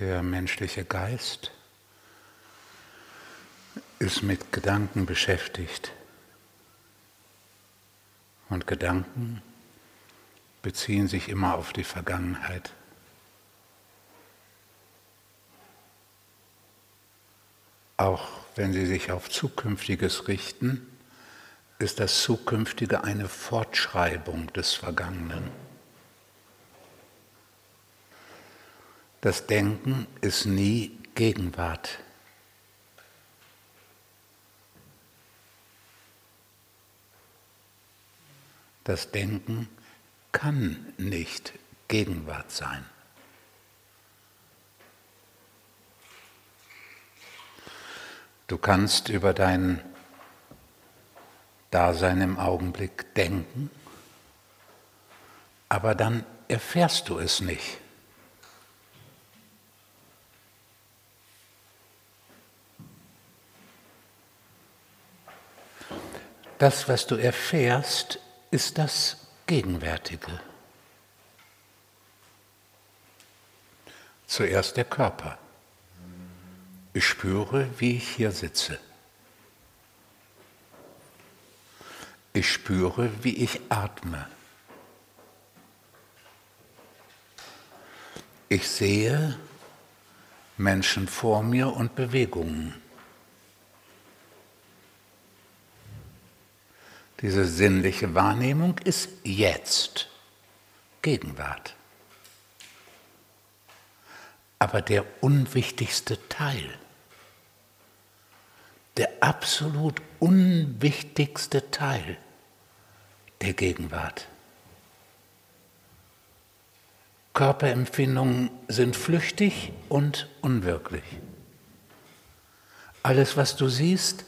Der menschliche Geist ist mit Gedanken beschäftigt. Und Gedanken beziehen sich immer auf die Vergangenheit. Auch wenn sie sich auf Zukünftiges richten, ist das Zukünftige eine Fortschreibung des Vergangenen. Das Denken ist nie Gegenwart. Das Denken kann nicht Gegenwart sein. Du kannst über dein Dasein im Augenblick denken, aber dann erfährst du es nicht. Das, was du erfährst, ist das Gegenwärtige. Zuerst der Körper. Ich spüre, wie ich hier sitze. Ich spüre, wie ich atme. Ich sehe Menschen vor mir und Bewegungen. Diese sinnliche Wahrnehmung ist jetzt, Gegenwart. Aber der unwichtigste Teil, der absolut unwichtigste Teil der Gegenwart. Körperempfindungen sind flüchtig und unwirklich. Alles, was du siehst,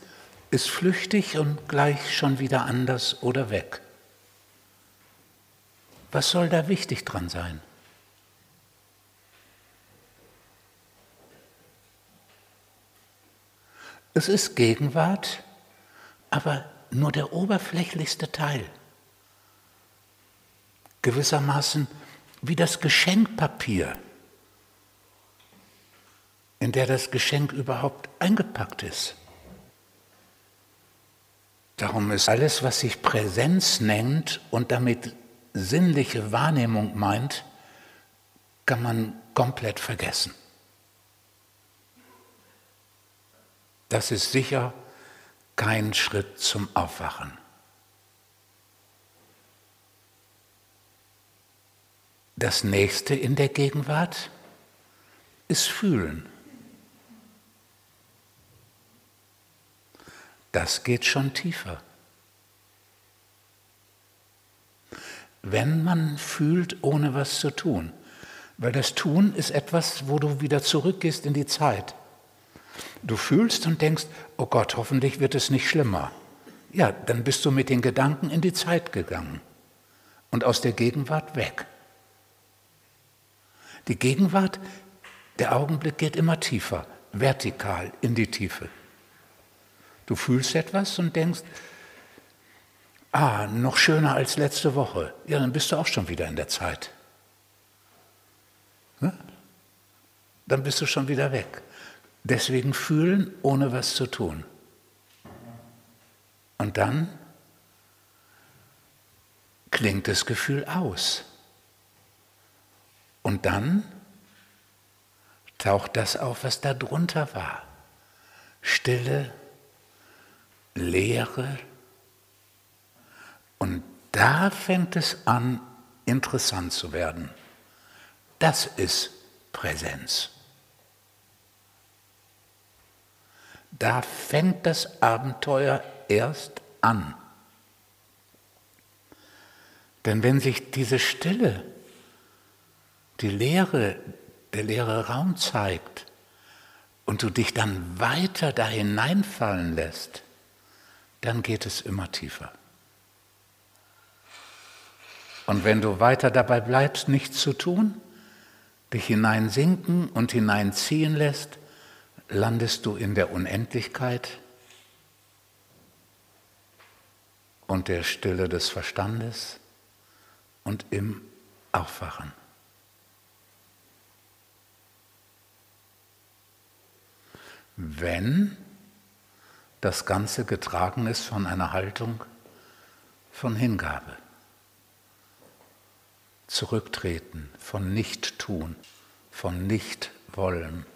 ist flüchtig und gleich schon wieder anders oder weg. Was soll da wichtig dran sein? Es ist Gegenwart, aber nur der oberflächlichste Teil. Gewissermaßen wie das Geschenkpapier, in der das Geschenk überhaupt eingepackt ist. Darum ist alles, was sich Präsenz nennt und damit sinnliche Wahrnehmung meint, kann man komplett vergessen. Das ist sicher kein Schritt zum Aufwachen. Das nächste in der Gegenwart ist Fühlen. Das geht schon tiefer. Wenn man fühlt, ohne was zu tun. Weil das Tun ist etwas, wo du wieder zurückgehst in die Zeit. Du fühlst und denkst, oh Gott, hoffentlich wird es nicht schlimmer. Ja, dann bist du mit den Gedanken in die Zeit gegangen und aus der Gegenwart weg. Die Gegenwart, der Augenblick geht immer tiefer, vertikal in die Tiefe. Du fühlst etwas und denkst, ah, noch schöner als letzte Woche. Ja, dann bist du auch schon wieder in der Zeit. Ne? Dann bist du schon wieder weg. Deswegen fühlen, ohne was zu tun. Und dann klingt das Gefühl aus. Und dann taucht das auf, was da drunter war. Stille, Leere. Und da fängt es an, interessant zu werden. Das ist Präsenz. Da fängt das Abenteuer erst an. Denn wenn sich diese Stille, die Leere, der leere Raum zeigt und du dich dann weiter da hineinfallen lässt, dann geht es immer tiefer. Und wenn du weiter dabei bleibst, nichts zu tun, dich hineinsinken und hineinziehen lässt, landest du in der Unendlichkeit und der Stille des Verstandes und im Aufwachen. wenn das Ganze getragen ist von einer Haltung von Hingabe. Zurücktreten, von Nichttun, von Nichtwollen.